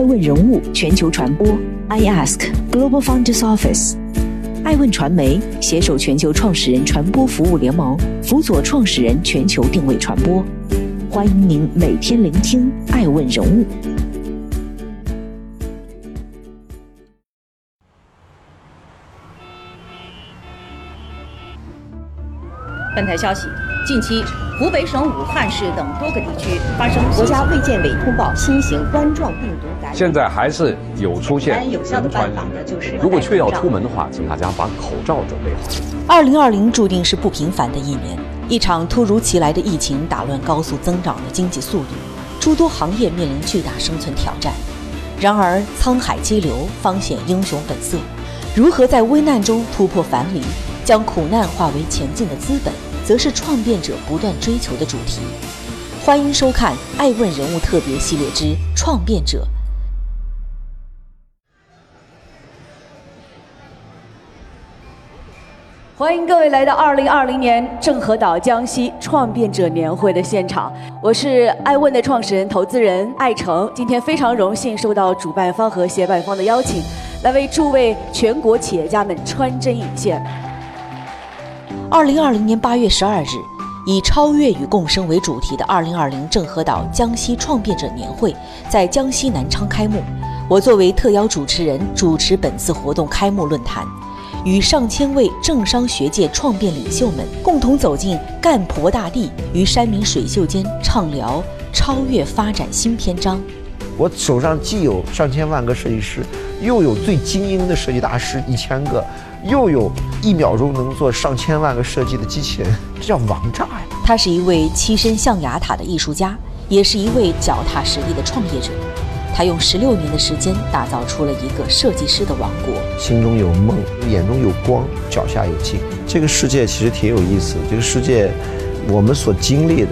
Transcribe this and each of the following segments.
爱问人物全球传播，I Ask Global Founders Office，爱问传媒携手全球创始人传播服务联盟，辅佐创始人全球定位传播。欢迎您每天聆听爱问人物。本台消息，近期湖北省武汉市等多个地区发生国家卫健委通报新型冠状病毒感染。现在还是有出现有效的办法呢，就是如果确要出门的话，请大家把口罩准备好。二零二零注定是不平凡的一年，一场突如其来的疫情打乱高速增长的经济速度，诸多行业面临巨大生存挑战。然而沧海激流方显英雄本色，如何在危难中突破樊篱？将苦难化为前进的资本，则是创变者不断追求的主题。欢迎收看《爱问人物特别系列之创变者》。欢迎各位来到二零二零年郑和岛江西创变者年会的现场。我是爱问的创始人、投资人艾诚。今天非常荣幸受到主办方和协办方的邀请，来为诸位全国企业家们穿针引线。二零二零年八月十二日，以“超越与共生”为主题的二零二零郑和岛江西创变者年会在江西南昌开幕。我作为特邀主持人，主持本次活动开幕论坛，与上千位政商学界创变领袖们共同走进干婆大地，与山明水秀间畅聊超越发展新篇章。我手上既有上千万个设计师，又有最精英的设计大师一千个。又有一秒钟能做上千万个设计的机器人，这叫王炸呀！他是一位栖身象牙塔的艺术家，也是一位脚踏实地的创业者。他用十六年的时间打造出了一个设计师的王国。心中有梦，眼中有光，脚下有劲。这个世界其实挺有意思。这个世界，我们所经历的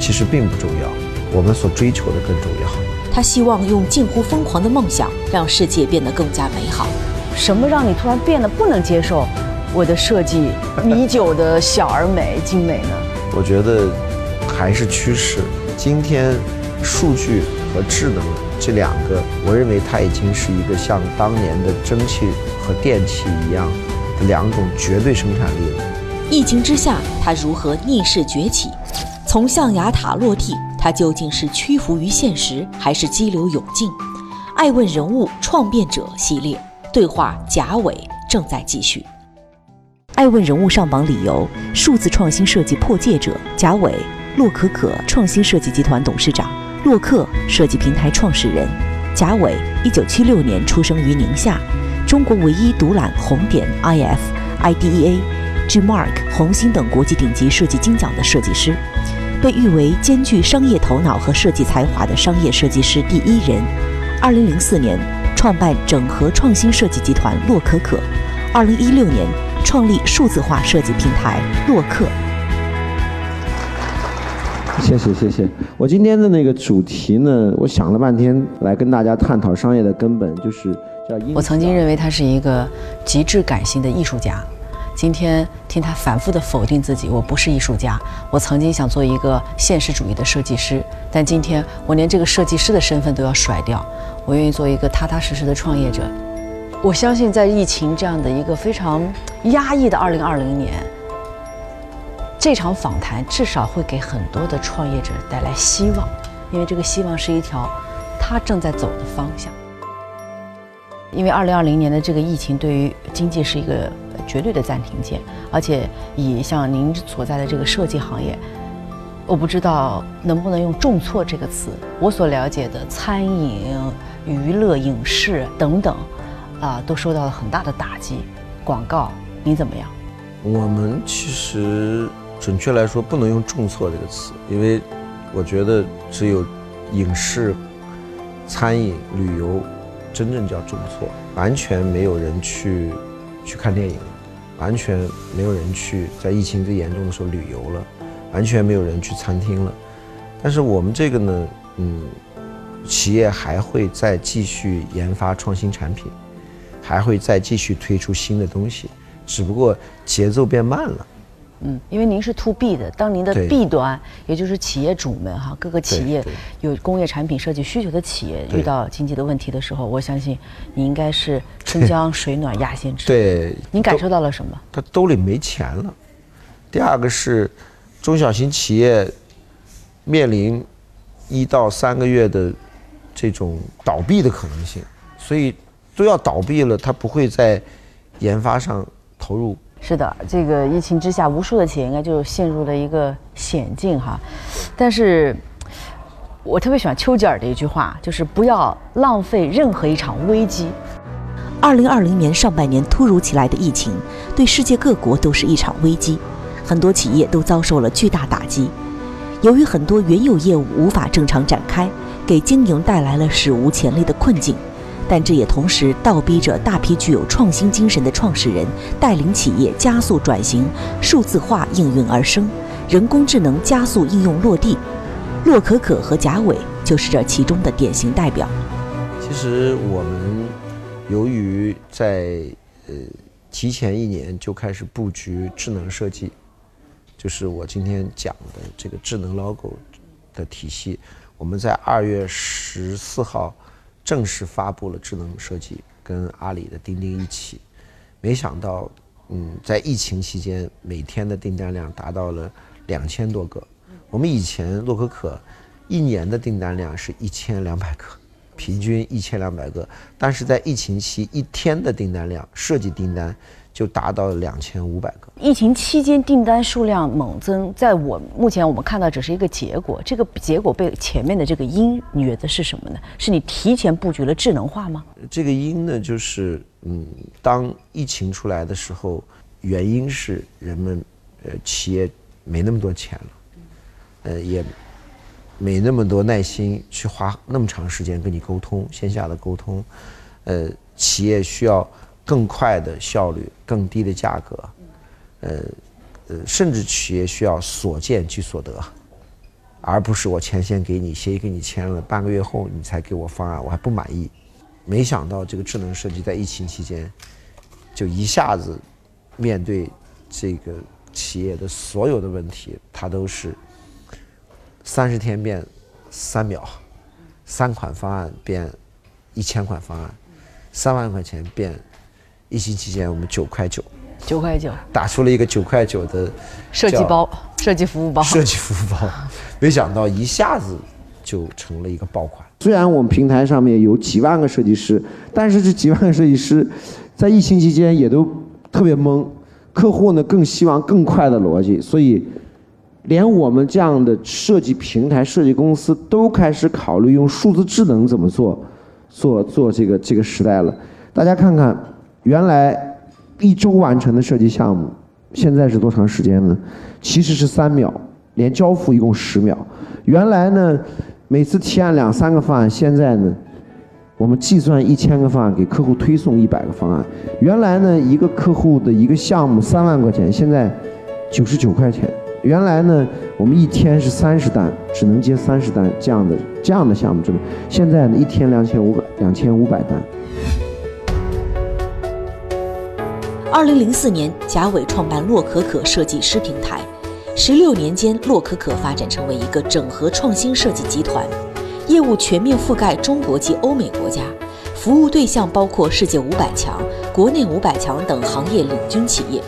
其实并不重要，我们所追求的更重要。他希望用近乎疯狂的梦想，让世界变得更加美好。什么让你突然变得不能接受我的设计 米酒的小而美精美呢？我觉得还是趋势。今天数据和智能这两个，我认为它已经是一个像当年的蒸汽和电气一样的两种绝对生产力了。疫情之下，它如何逆势崛起？从象牙塔落地，它究竟是屈服于现实，还是激流勇进？爱问人物创变者系列。对话贾伟正在继续。爱问人物上榜理由：数字创新设计破戒者贾伟，洛可可创新设计集团董事长，洛克设计平台创始人。贾伟，一九七六年出生于宁夏，中国唯一独揽红点、IF、IDEA、G Mark、红星等国际顶级设计金奖的设计师，被誉为兼具商业头脑和设计才华的商业设计师第一人。二零零四年。创办整合创新设计集团洛可可，二零一六年创立数字化设计平台洛克。谢谢谢谢。我今天的那个主题呢，我想了半天来跟大家探讨商业的根本，就是叫。我曾经认为他是一个极致感性的艺术家，今天听他反复的否定自己，我不是艺术家。我曾经想做一个现实主义的设计师，但今天我连这个设计师的身份都要甩掉。我愿意做一个踏踏实实的创业者。我相信，在疫情这样的一个非常压抑的二零二零年，这场访谈至少会给很多的创业者带来希望，因为这个希望是一条他正在走的方向。因为二零二零年的这个疫情对于经济是一个绝对的暂停键，而且以像您所在的这个设计行业。我不知道能不能用“重挫”这个词。我所了解的餐饮、娱乐、影视等等，啊，都受到了很大的打击。广告，你怎么样？我们其实准确来说不能用“重挫”这个词，因为我觉得只有影视、餐饮、旅游真正叫重挫，完全没有人去去看电影，完全没有人去在疫情最严重的时候旅游了。完全没有人去餐厅了，但是我们这个呢，嗯，企业还会再继续研发创新产品，还会再继续推出新的东西，只不过节奏变慢了，嗯，因为您是 to B 的，当您的 B 端，也就是企业主们哈，各个企业有工业产品设计需求的企业遇到经济的问题的时候，我相信你应该是 春江水暖鸭先知。对，您感受到了什么？他兜里没钱了。第二个是中小型企业面临一到三个月的这种倒闭的可能性，所以都要倒闭了，他不会在研发上投入。是的，这个疫情之下，无数的企业应该就陷入了一个险境哈。但是，我特别喜欢丘吉尔的一句话，就是不要浪费任何一场危机。二零二零年上半年突如其来的疫情，对世界各国都是一场危机，很多企业都遭受了巨大打击。由于很多原有业务无法正常展开，给经营带来了史无前例的困境。但这也同时倒逼着大批具有创新精神的创始人带领企业加速转型，数字化应运而生，人工智能加速应用落地。洛可可和贾伟就是这其中的典型代表。其实我们由于在呃提前一年就开始布局智能设计，就是我今天讲的这个智能 logo 的体系，我们在二月十四号。正式发布了智能设计，跟阿里的钉钉一起，没想到，嗯，在疫情期间，每天的订单量达到了两千多个。我们以前洛可可一年的订单量是一千两百个，平均一千两百个，但是在疫情期一天的订单量，设计订单。就达到了两千五百个。疫情期间订单数量猛增，在我目前我们看到只是一个结果，这个结果被前面的这个因，你觉得是什么呢？是你提前布局了智能化吗？这个因呢，就是嗯，当疫情出来的时候，原因是人们呃企业没那么多钱了，呃也没那么多耐心去花那么长时间跟你沟通线下的沟通，呃企业需要。更快的效率，更低的价格，呃，呃，甚至企业需要所见即所得，而不是我钱先给你，协议给你签了，半个月后你才给我方案，我还不满意。没想到这个智能设计在疫情期间，就一下子面对这个企业的所有的问题，它都是三十天变三秒，三款方案变一千款方案，三万块钱变。疫情期间，我们九块九，九块九打出了一个九块九的设计包、设计服务包、设计服务包，没想到一下子就成了一个爆款。虽然我们平台上面有几万个设计师，但是这几万个设计师在疫情期间也都特别懵。客户呢更希望更快的逻辑，所以连我们这样的设计平台、设计公司都开始考虑用数字智能怎么做，做做这个这个时代了。大家看看。原来一周完成的设计项目，现在是多长时间呢？其实是三秒，连交付一共十秒。原来呢，每次提案两三个方案，现在呢，我们计算一千个方案给客户推送一百个方案。原来呢，一个客户的一个项目三万块钱，现在九十九块钱。原来呢，我们一天是三十单，只能接三十单这样的这样的项目，这个现在呢，一天两千五百两千五百单。二零零四年，贾伟创办洛可可设计师平台。十六年间，洛可可发展成为一个整合创新设计集团，业务全面覆盖中国及欧美国家，服务对象包括世界五百强、国内五百强等行业领军企业。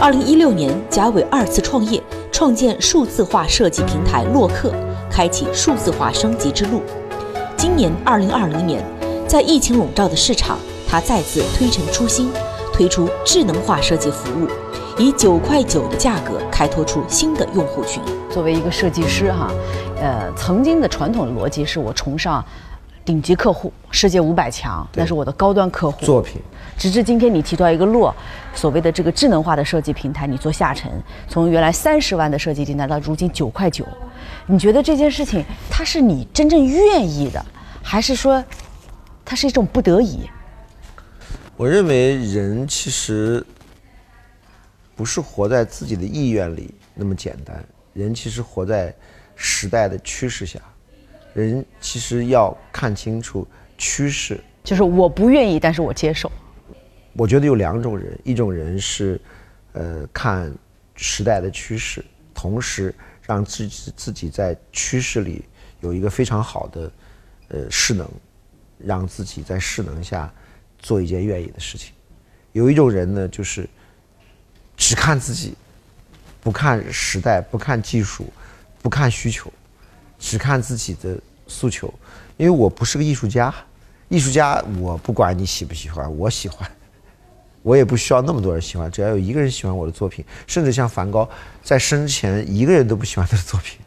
二零一六年，贾伟二次创业，创建数字化设计平台洛克，开启数字化升级之路。今年二零二零年，在疫情笼罩的市场，他再次推陈出新。推出智能化设计服务，以九块九的价格开拓出新的用户群。作为一个设计师哈，呃，曾经的传统的逻辑是我崇尚顶级客户，世界五百强，那是我的高端客户作品。直至今天你提到一个落，所谓的这个智能化的设计平台，你做下沉，从原来三十万的设计订单到如今九块九，你觉得这件事情它是你真正愿意的，还是说它是一种不得已？我认为人其实不是活在自己的意愿里那么简单，人其实活在时代的趋势下，人其实要看清楚趋势。就是我不愿意，但是我接受。我觉得有两种人，一种人是，呃，看时代的趋势，同时让自己自己在趋势里有一个非常好的呃势能，让自己在势能下做一件愿意的事情。有一种人呢，就是只看自己，不看时代，不看技术，不看需求，只看自己的诉求。因为我不是个艺术家，艺术家我不管你喜不喜欢，我喜欢。我也不需要那么多人喜欢，只要有一个人喜欢我的作品，甚至像梵高，在生前一个人都不喜欢他的作品，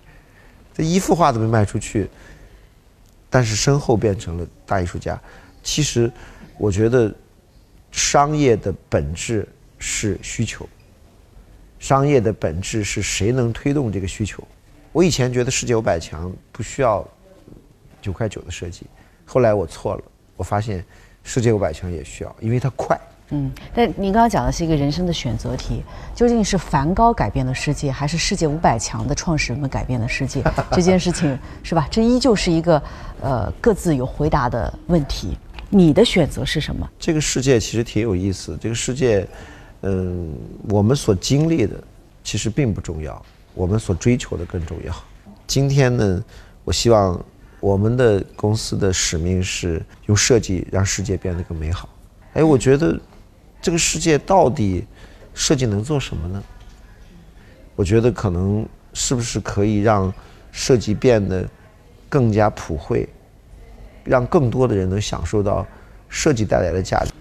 这一幅画都没卖出去，但是身后变成了大艺术家。其实，我觉得商业的本质是需求，商业的本质是谁能推动这个需求。我以前觉得世界五百强不需要九块九的设计，后来我错了，我发现世界五百强也需要，因为它快。嗯，但您刚刚讲的是一个人生的选择题，究竟是梵高改变了世界，还是世界五百强的创始人们改变了世界？这件事情是吧？这依旧是一个呃各自有回答的问题。你的选择是什么？这个世界其实挺有意思。这个世界，嗯，我们所经历的其实并不重要，我们所追求的更重要。今天呢，我希望我们的公司的使命是用设计让世界变得更美好。哎，我觉得。这个世界到底设计能做什么呢？我觉得可能是不是可以让设计变得更加普惠，让更多的人能享受到设计带来的价值。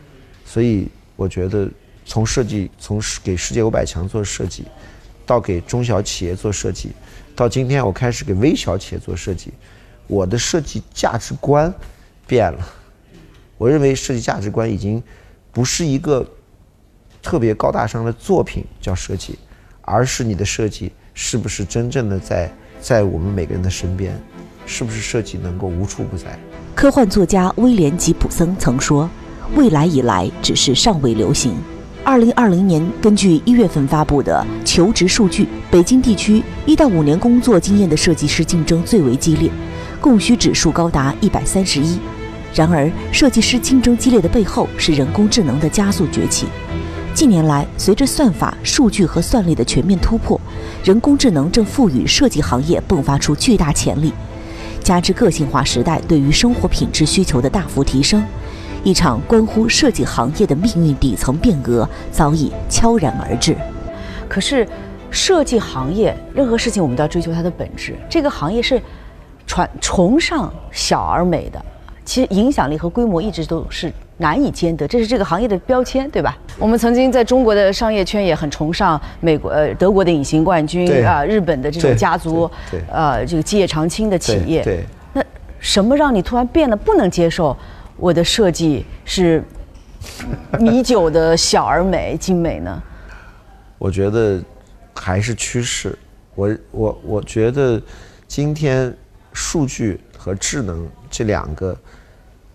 所以我觉得从设计，从给世界五百强做设计，到给中小企业做设计，到今天我开始给微小企业做设计，我的设计价值观变了。我认为设计价值观已经。不是一个特别高大上的作品叫设计，而是你的设计是不是真正的在在我们每个人的身边？是不是设计能够无处不在？科幻作家威廉·吉普森曾说：“未来以来，只是尚未流行。”二零二零年，根据一月份发布的求职数据，北京地区一到五年工作经验的设计师竞争最为激烈，供需指数高达一百三十一。然而，设计师竞争激烈的背后是人工智能的加速崛起。近年来，随着算法、数据和算力的全面突破，人工智能正赋予设计行业迸发出巨大潜力。加之个性化时代对于生活品质需求的大幅提升，一场关乎设计行业的命运底层变革早已悄然而至。可是，设计行业任何事情我们都要追求它的本质。这个行业是传崇尚小而美的。其实影响力和规模一直都是难以兼得，这是这个行业的标签，对吧？我们曾经在中国的商业圈也很崇尚美国、呃德国的隐形冠军啊，日本的这种家族，呃这个基业长青的企业。对。那什么让你突然变得，不能接受我的设计是米酒的小而美、精美呢？我觉得还是趋势。我我我觉得今天数据和智能这两个。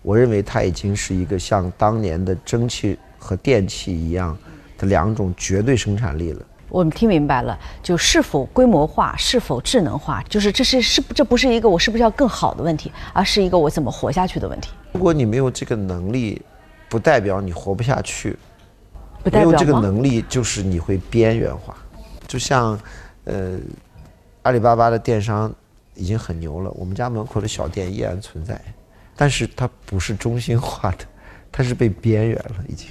我认为它已经是一个像当年的蒸汽和电气一样的两种绝对生产力了。我们听明白了，就是否规模化，是否智能化，就是这是是这不是一个我是不是要更好的问题，而是一个我怎么活下去的问题。如果你没有这个能力，不代表你活不下去。没有这个能力，就是你会边缘化。就像，呃，阿里巴巴的电商已经很牛了，我们家门口的小店依然存在。但是它不是中心化的，它是被边缘了，已经。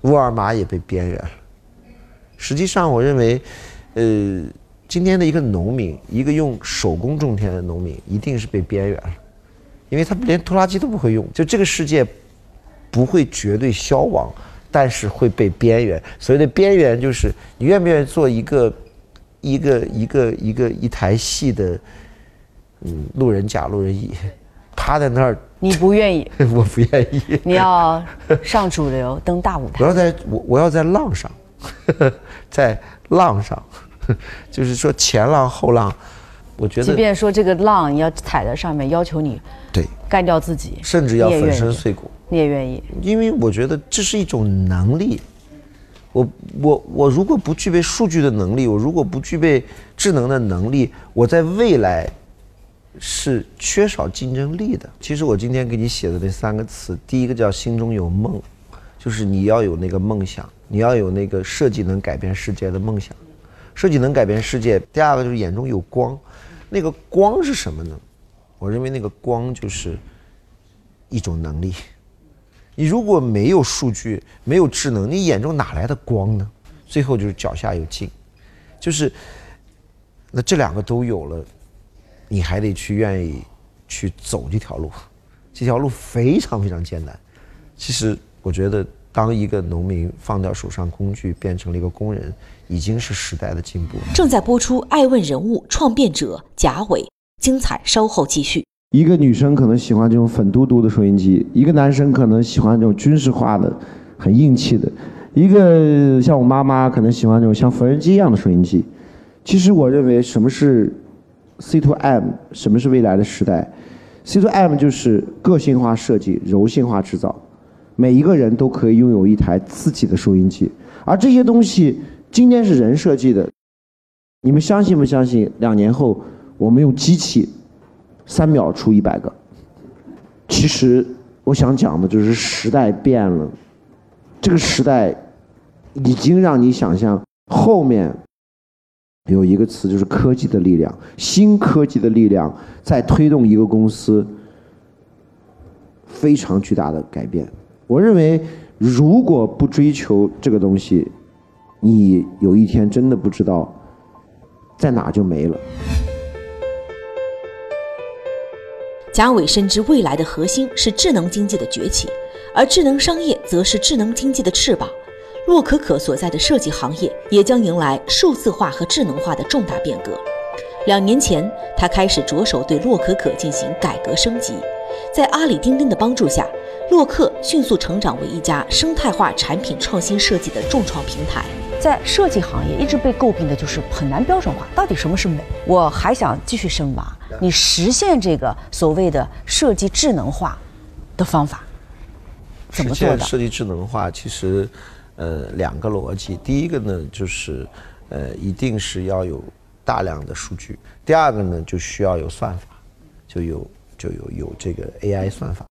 沃尔玛也被边缘了。实际上，我认为，呃，今天的一个农民，一个用手工种田的农民，一定是被边缘了，因为他连拖拉机都不会用。就这个世界不会绝对消亡，但是会被边缘。所谓的边缘，就是你愿不愿意做一个一个一个一个一台戏的嗯路人甲、路人乙。趴在那儿，你不愿意，我不愿意。你要上主流，登大舞台。我要在，我我要在浪上，在浪上，就是说前浪后浪，我觉得。即便说这个浪你要踩在上面，要求你对干掉自己，甚至要粉身碎骨，你也愿意。因为我觉得这是一种能力。我我我如果不具备数据的能力，我如果不具备智能的能力，我在未来。是缺少竞争力的。其实我今天给你写的那三个词，第一个叫心中有梦，就是你要有那个梦想，你要有那个设计能改变世界的梦想。设计能改变世界。第二个就是眼中有光，那个光是什么呢？我认为那个光就是一种能力。你如果没有数据，没有智能，你眼中哪来的光呢？最后就是脚下有劲，就是那这两个都有了，你还得去愿意去走这条路，这条路非常非常艰难。其实我觉得，当一个农民放掉手上工具，变成了一个工人，已经是时代的进步。正在播出《爱问人物》创变者贾伟，精彩稍后继续。一个女生可能喜欢这种粉嘟嘟的收音机，一个男生可能喜欢这种军事化的、很硬气的，一个像我妈妈可能喜欢这种像缝纫机一样的收音机。其实我认为，什么是 C to M，什么是未来的时代？C to M 就是个性化设计、柔性化制造，每一个人都可以拥有一台自己的收音机。而这些东西今天是人设计的，你们相信不相信？两年后我们用机器。三秒出一百个。其实我想讲的就是时代变了，这个时代已经让你想象后面有一个词就是科技的力量，新科技的力量在推动一个公司非常巨大的改变。我认为，如果不追求这个东西，你有一天真的不知道在哪就没了。贾伟深知未来的核心是智能经济的崛起，而智能商业则是智能经济的翅膀。洛可可所在的设计行业也将迎来数字化和智能化的重大变革。两年前，他开始着手对洛可可进行改革升级。在阿里钉钉的帮助下，洛克迅速成长为一家生态化产品创新设计的重创平台。在设计行业一直被诟病的就是很难标准化，到底什么是美？我还想继续深挖，你实现这个所谓的设计智能化的方法怎么做的？设计智能化其实，呃，两个逻辑。第一个呢，就是呃，一定是要有大量的数据；第二个呢，就需要有算法，就有就有有这个 AI 算法，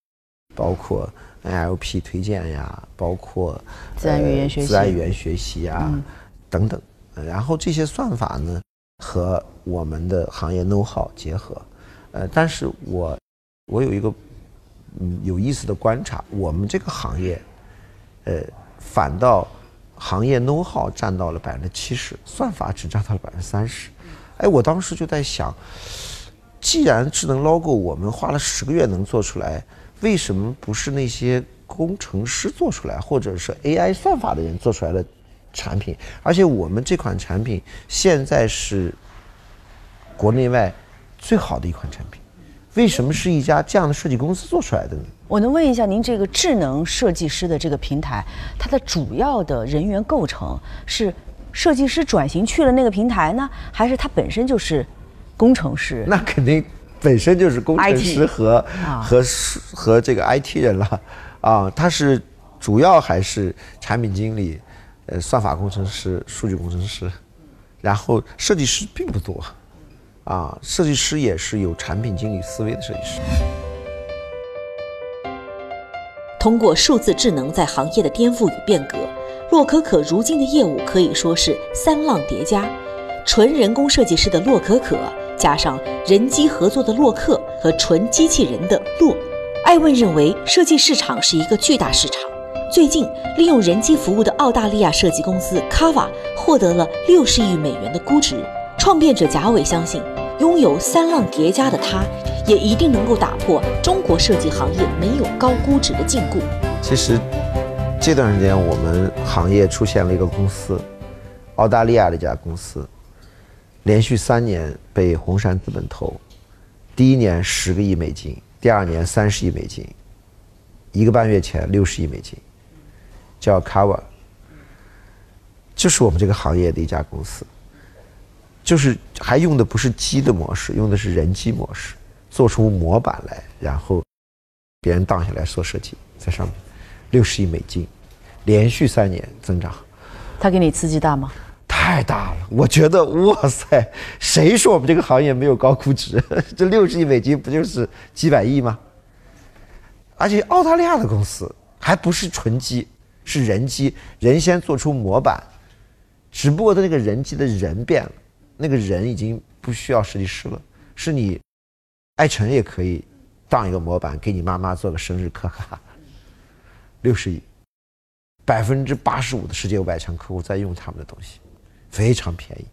包括。NLP 推荐呀，包括自然语言学习、自然语言学习啊等等。然后这些算法呢，和我们的行业 know how 结合。呃，但是我我有一个嗯有意思的观察，我们这个行业，呃，反倒行业 know how 占到了百分之七十，算法只占到了百分之三十。哎，我当时就在想，既然智能 logo 我们花了十个月能做出来。为什么不是那些工程师做出来，或者是 AI 算法的人做出来的产品？而且我们这款产品现在是国内外最好的一款产品，为什么是一家这样的设计公司做出来的呢？我能问一下，您这个智能设计师的这个平台，它的主要的人员构成是设计师转型去了那个平台呢，还是他本身就是工程师？那肯定。本身就是工程师和和和这个 IT 人了，啊，他是主要还是产品经理，呃，算法工程师、数据工程师，然后设计师并不多，啊，设计师也是有产品经理思维的设计师。通过数字智能在行业的颠覆与变革，洛可可如今的业务可以说是三浪叠加，纯人工设计师的洛可可。加上人机合作的洛克和纯机器人的洛，艾问认为设计市场是一个巨大市场。最近，利用人机服务的澳大利亚设计公司 Kava 获得了六十亿美元的估值。创变者贾伟相信，拥有三浪叠加的他，也一定能够打破中国设计行业没有高估值的禁锢。其实，这段时间我们行业出现了一个公司，澳大利亚的一家公司。连续三年被红杉资本投，第一年十个亿美金，第二年三十亿美金，一个半月前六十亿美金，叫 Cover，就是我们这个行业的一家公司，就是还用的不是机的模式，用的是人机模式，做出模板来，然后别人荡下来做设计，在上面，六十亿美金，连续三年增长，他给你刺激大吗？太大了，我觉得哇塞，谁说我们这个行业没有高估值？这六十亿美金不就是几百亿吗？而且澳大利亚的公司还不是纯机，是人机，人先做出模板，只不过他那个人机的人变了，那个人已经不需要设计师了，是你，艾辰也可以当一个模板，给你妈妈做个生日贺卡，六十亿，百分之八十五的世界五百强客户在用他们的东西，非常便宜。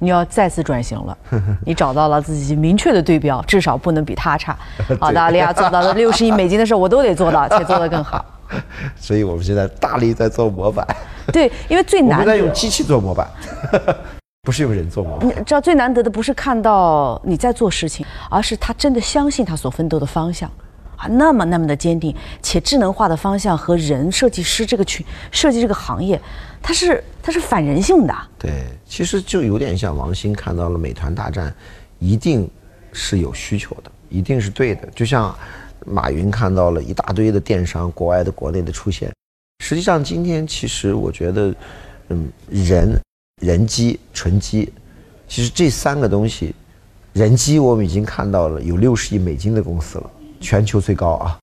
你要再次转型了，你找到了自己明确的对标，至少不能比他差。澳大利亚做到了六十亿美金的事，我都得做到，且做得更好。所以我们现在大力在做模板。对，因为最难。我们在用机器做模板，不是用人做吗。你知道最难得的不是看到你在做事情，而是他真的相信他所奋斗的方向，啊，那么那么的坚定，且智能化的方向和人设计师这个群设计这个行业。它是它是反人性的，对，其实就有点像王兴看到了美团大战，一定是有需求的，一定是对的。就像马云看到了一大堆的电商，国外的、国内的出现。实际上，今天其实我觉得，嗯，人、人机、纯机，其实这三个东西，人机我们已经看到了有六十亿美金的公司了，全球最高啊。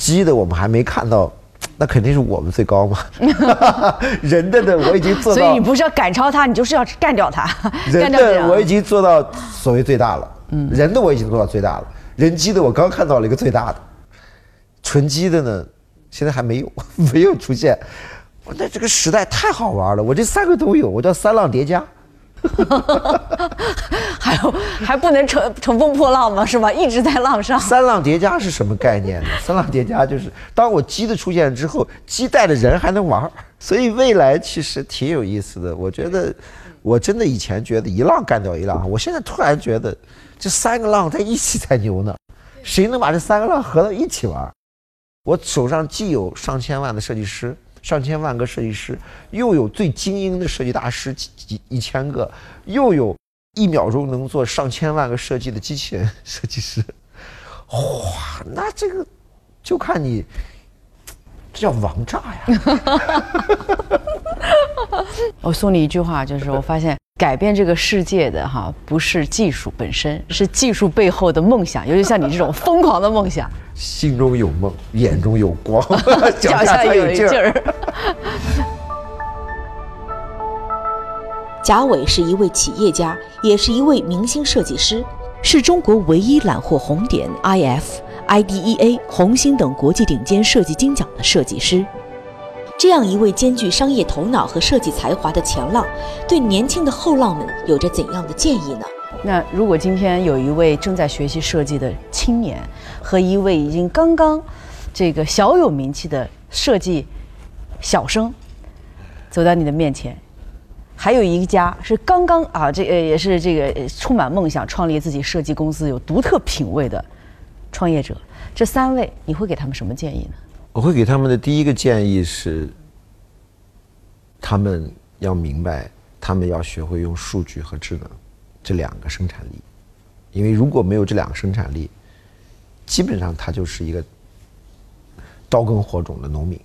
机的我们还没看到。那肯定是我们最高嘛，人的呢我已经做到，所以你不是要赶超他，你就是要干掉他。人的我已经做到所谓最大了，嗯，人的我已经做到最大了，人机的我刚看到了一个最大的，纯机的呢现在还没有 没有出现，我那这个时代太好玩了，我这三个都有，我叫三浪叠加。还有还不能乘乘风破浪吗？是吧？一直在浪上。三浪叠加是什么概念呢？三浪叠加就是当我鸡的出现之后，鸡带的人还能玩所以未来其实挺有意思的。我觉得，我真的以前觉得一浪干掉一浪，我现在突然觉得这三个浪在一起才牛呢。谁能把这三个浪合到一起玩？我手上既有上千万的设计师。上千万个设计师，又有最精英的设计大师几几一千个，又有一秒钟能做上千万个设计的机器人设计师，哇，那这个就看你，这叫王炸呀！我送你一句话，就是我发现。改变这个世界的哈，不是技术本身，是技术背后的梦想。尤其像你这种疯狂的梦想，心中有梦，眼中有光，脚下有劲儿。贾伟是一位企业家，也是一位明星设计师，是中国唯一揽获红点、IF、IDEA、红星等国际顶尖设计金奖的设计师。这样一位兼具商业头脑和设计才华的前浪，对年轻的后浪们有着怎样的建议呢？那如果今天有一位正在学习设计的青年，和一位已经刚刚这个小有名气的设计小生走到你的面前，还有一家是刚刚啊，这呃也是这个充满梦想创立自己设计公司、有独特品味的创业者，这三位你会给他们什么建议呢？我会给他们的第一个建议是，他们要明白，他们要学会用数据和智能这两个生产力，因为如果没有这两个生产力，基本上他就是一个刀耕火种的农民。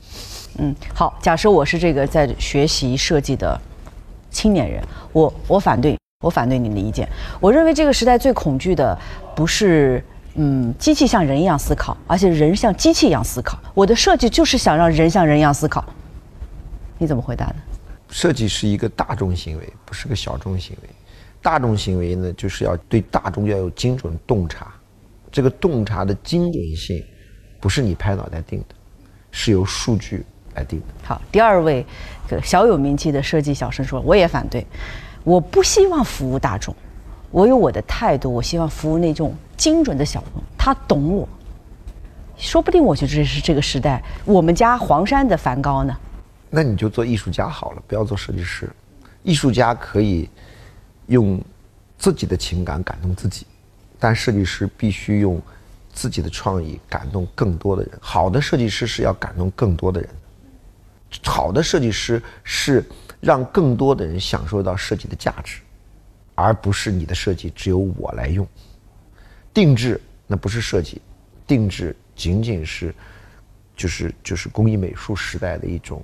嗯，好，假设我是这个在学习设计的青年人，我我反对，我反对你的意见。我认为这个时代最恐惧的不是。嗯，机器像人一样思考，而且人像机器一样思考。我的设计就是想让人像人一样思考。你怎么回答呢？设计是一个大众行为，不是个小众行为。大众行为呢，就是要对大众要有精准洞察。这个洞察的精准性，不是你拍脑袋定的，是由数据来定的。好，第二位，小有名气的设计小生说，我也反对，我不希望服务大众。我有我的态度，我希望服务那种精准的小众，他懂我。说不定我觉得这是这个时代我们家黄山的梵高呢。那你就做艺术家好了，不要做设计师。艺术家可以用自己的情感感动自己，但设计师必须用自己的创意感动更多的人。好的设计师是要感动更多的人，好的设计师是让更多的人享受到设计的价值。而不是你的设计只有我来用，定制那不是设计，定制仅仅是，就是就是工艺美术时代的一种，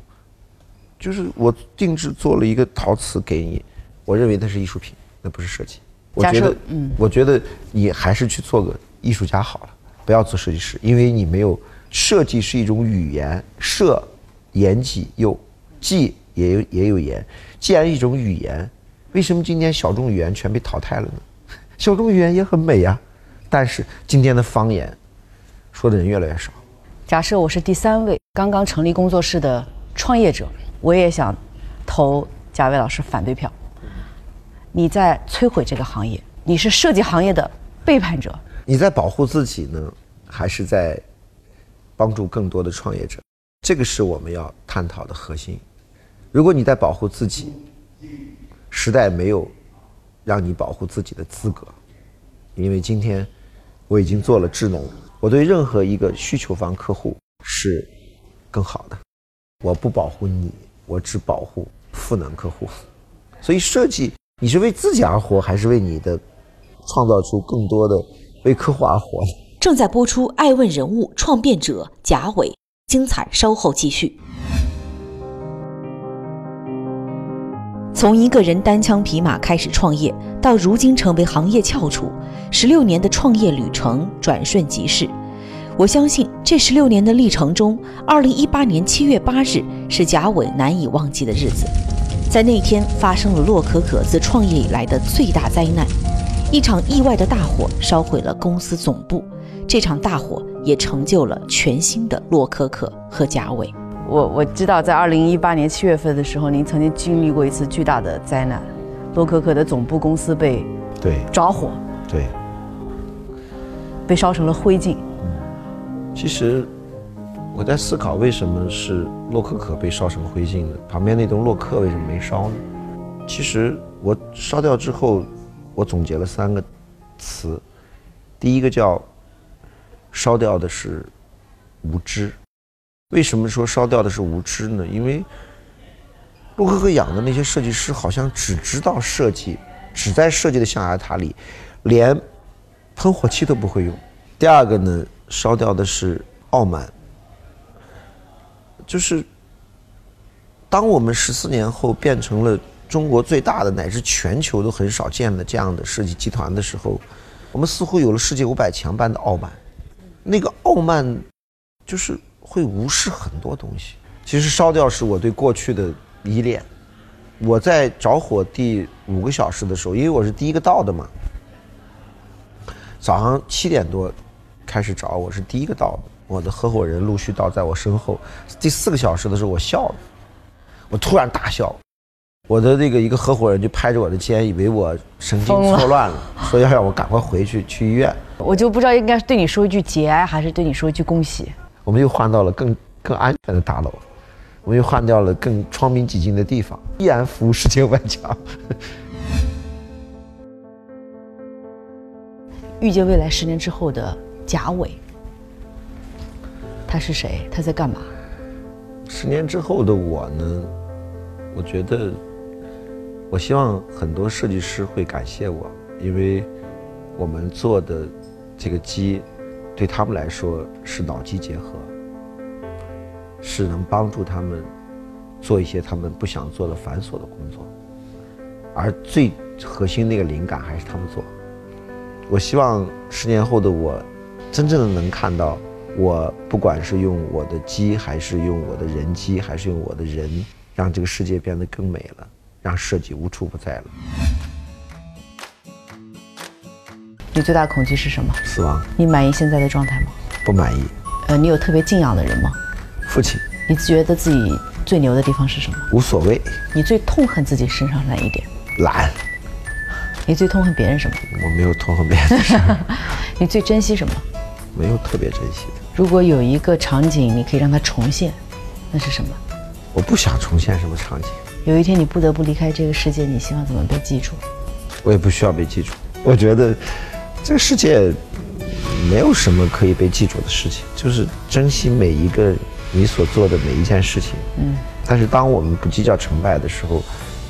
就是我定制做了一个陶瓷给你，我认为它是艺术品，那不是设计。我觉得，嗯，我觉得你还是去做个艺术家好了，不要做设计师，因为你没有设计是一种语言，设言己有，既。也有也有言。既然一种语言，为什么今天小众语言全被淘汰了呢？小众语言也很美呀，但是今天的方言说的人越来越少。假设我是第三位刚刚成立工作室的创业者，我也想投贾伟老师反对票。你在摧毁这个行业，你是设计行业的背叛者。你在保护自己呢，还是在帮助更多的创业者？这个是我们要探讨的核心。如果你在保护自己，时代没有让你保护自己的资格，因为今天我已经做了智能，我对任何一个需求方客户是更好的。我不保护你，我只保护赋能客户。所以设计，你是为自己而活，还是为你的创造出更多的？为客户而活。正在播出《爱问人物创变者贾伟》，精彩稍后继续。从一个人单枪匹马开始创业，到如今成为行业翘楚，十六年的创业旅程转瞬即逝。我相信这十六年的历程中，二零一八年七月八日是贾伟难以忘记的日子。在那天，发生了洛可可自创业以来的最大灾难。一场意外的大火烧毁了公司总部，这场大火也成就了全新的洛可可和贾伟。我我知道，在二零一八年七月份的时候，您曾经经历过一次巨大的灾难，洛可可的总部公司被对着火，对，被烧成了灰烬。其实我在思考，为什么是洛可可被烧成灰烬呢？旁边那栋洛克为什么没烧呢？其实我烧掉之后。我总结了三个词，第一个叫烧掉的是无知。为什么说烧掉的是无知呢？因为洛可可养的那些设计师好像只知道设计，只在设计的象牙塔里，连喷火器都不会用。第二个呢，烧掉的是傲慢，就是当我们十四年后变成了。中国最大的乃至全球都很少见的这样的设计集团的时候，我们似乎有了世界五百强般的傲慢。那个傲慢，就是会无视很多东西。其实烧掉是我对过去的依恋。我在着火第五个小时的时候，因为我是第一个到的嘛，早上七点多开始着，我是第一个到的。我的合伙人陆续到在我身后。第四个小时的时候，我笑了，我突然大笑。我的那个一个合伙人就拍着我的肩，以为我神经错乱了，说要让我赶快回去去医院。我就不知道应该是对你说一句节哀，还是对你说一句恭喜。我们又换到了更更安全的大楼，我们又换掉了更窗明几净的地方，依然服务世界万强。预见未来十年之后的贾伟，他是谁？他在干嘛？十年之后的我呢？我觉得。我希望很多设计师会感谢我，因为我们做的这个机，对他们来说是脑机结合，是能帮助他们做一些他们不想做的繁琐的工作，而最核心那个灵感还是他们做。我希望十年后的我，真正的能看到，我不管是用我的机，还是用我的人机，还是用我的人，让这个世界变得更美了。让设计无处不在了。你最大的恐惧是什么？死亡。你满意现在的状态吗？不满意。呃，你有特别敬仰的人吗？父亲。你觉得自己最牛的地方是什么？无所谓。你最痛恨自己身上哪一点？懒。你最痛恨别人什么？我没有痛恨别人。你最珍惜什么？没有特别珍惜的。如果有一个场景你可以让它重现，那是什么？我不想重现什么场景。有一天你不得不离开这个世界，你希望怎么被记住？我也不需要被记住。我觉得这个世界没有什么可以被记住的事情，就是珍惜每一个你所做的每一件事情。嗯。但是当我们不计较成败的时候，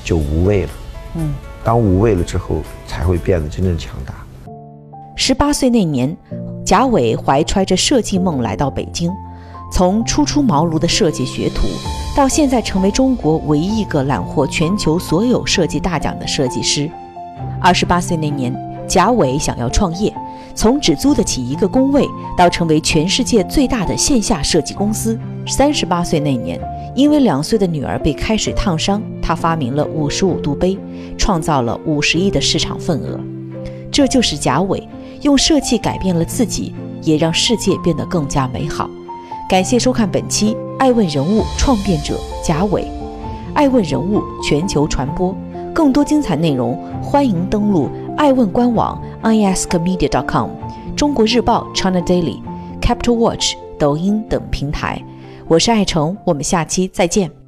就无畏了。嗯。当无畏了之后，才会变得真正强大。十八岁那年，贾伟怀揣着设计梦来到北京。从初出茅庐的设计学徒，到现在成为中国唯一一个揽获全球所有设计大奖的设计师。二十八岁那年，贾伟想要创业，从只租得起一个工位，到成为全世界最大的线下设计公司。三十八岁那年，因为两岁的女儿被开水烫伤，他发明了五十五度杯，创造了五十亿的市场份额。这就是贾伟用设计改变了自己，也让世界变得更加美好。感谢收看本期《爱问人物创变者贾伟》，爱问人物全球传播，更多精彩内容欢迎登录爱问官网 iaskmedia.com、中国日报 China Daily、Capital Watch、抖音等平台。我是爱成，我们下期再见。